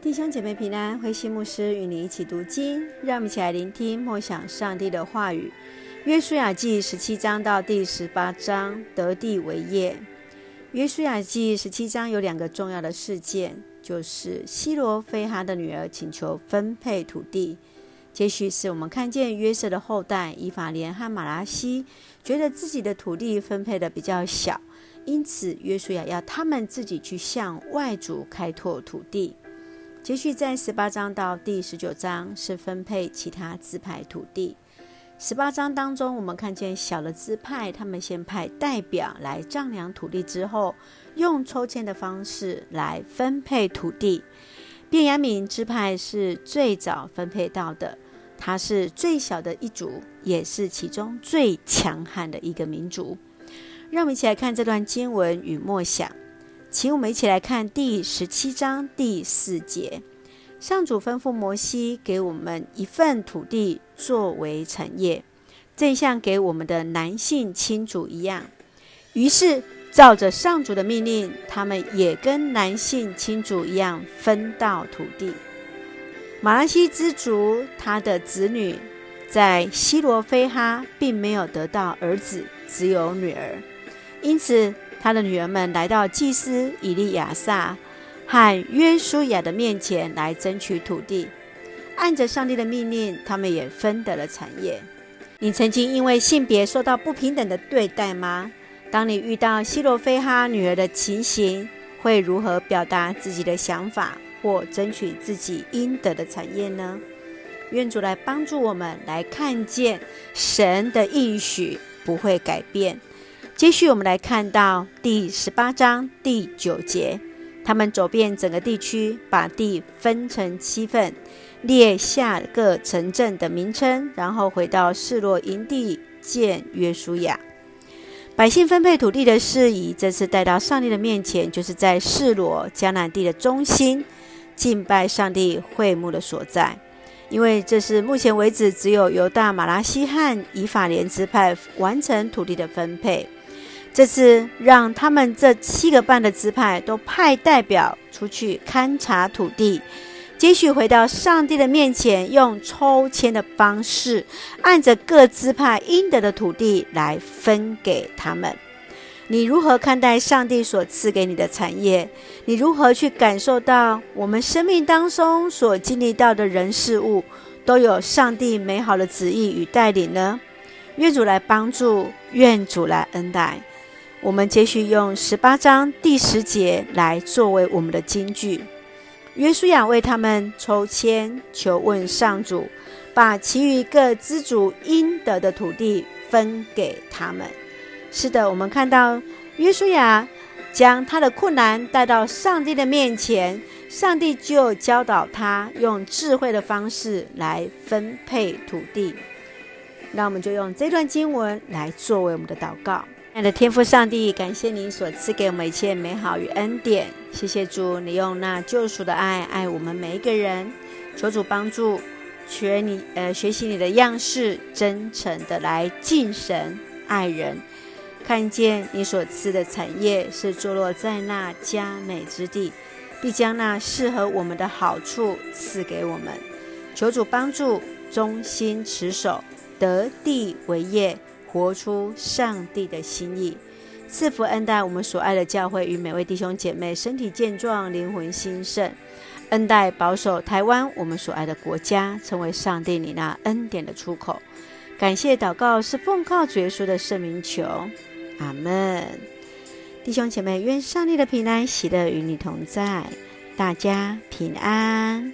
弟兄姐妹平安，慧馨牧师与你一起读经，让我们一起来聆听默想上帝的话语。约书亚记十七章到第十八章，得地为业。约书亚记十七章有两个重要的事件，就是西罗非哈的女儿请求分配土地。接续是我们看见约瑟的后代以法莲和玛拉西，觉得自己的土地分配的比较小，因此约书亚要他们自己去向外族开拓土地。接续在十八章到第十九章是分配其他支派土地。十八章当中，我们看见小的支派，他们先派代表来丈量土地，之后用抽签的方式来分配土地。便雅悯支派是最早分配到的，它是最小的一族，也是其中最强悍的一个民族。让我们一起来看这段经文与默想。请我们一起来看第十七章第四节。上主吩咐摩西给我们一份土地作为产业，正像给我们的男性亲族一样。于是，照着上主的命令，他们也跟男性亲族一样分到土地。玛拿西之族他的子女在西罗非哈并没有得到儿子，只有女儿，因此。他的女儿们来到祭司以利亚撒和约书亚的面前来争取土地，按着上帝的命令，他们也分得了产业。你曾经因为性别受到不平等的对待吗？当你遇到西罗非哈女儿的情形，会如何表达自己的想法或争取自己应得的产业呢？愿主来帮助我们来看见神的应许不会改变。接续，我们来看到第十八章第九节，他们走遍整个地区，把地分成七份，列下各城镇的名称，然后回到示罗营地见约书亚。百姓分配土地的事宜，这次带到上帝的面前，就是在示罗迦南地的中心，敬拜上帝会幕的所在，因为这是目前为止只有犹大、玛拉西和以法莲支派完成土地的分配。这次让他们这七个半的支派都派代表出去勘察土地，接续回到上帝的面前，用抽签的方式，按着各支派应得的土地来分给他们。你如何看待上帝所赐给你的产业？你如何去感受到我们生命当中所经历到的人事物，都有上帝美好的旨意与带领呢？愿主来帮助，愿主来恩待。我们继续用十八章第十节来作为我们的金句。约书亚为他们抽签，求问上主，把其余各支族应得的土地分给他们。是的，我们看到约书亚将他的困难带到上帝的面前，上帝就教导他用智慧的方式来分配土地。那我们就用这段经文来作为我们的祷告。爱的天父上帝，感谢您所赐给我们一切美好与恩典。谢谢主，你用那救赎的爱爱我们每一个人。求主帮助，学你呃学习你的样式，真诚的来敬神爱人。看见你所赐的产业是坐落在那佳美之地，必将那适合我们的好处赐给我们。求主帮助，忠心持守，得地为业。活出上帝的心意，赐福恩待我们所爱的教会与每位弟兄姐妹身体健壮、灵魂兴盛，恩待保守台湾我们所爱的国家，成为上帝你那恩典的出口。感谢祷告是奉靠主耶稣的圣名求，阿门。弟兄姐妹，愿上帝的平安喜乐与你同在，大家平安。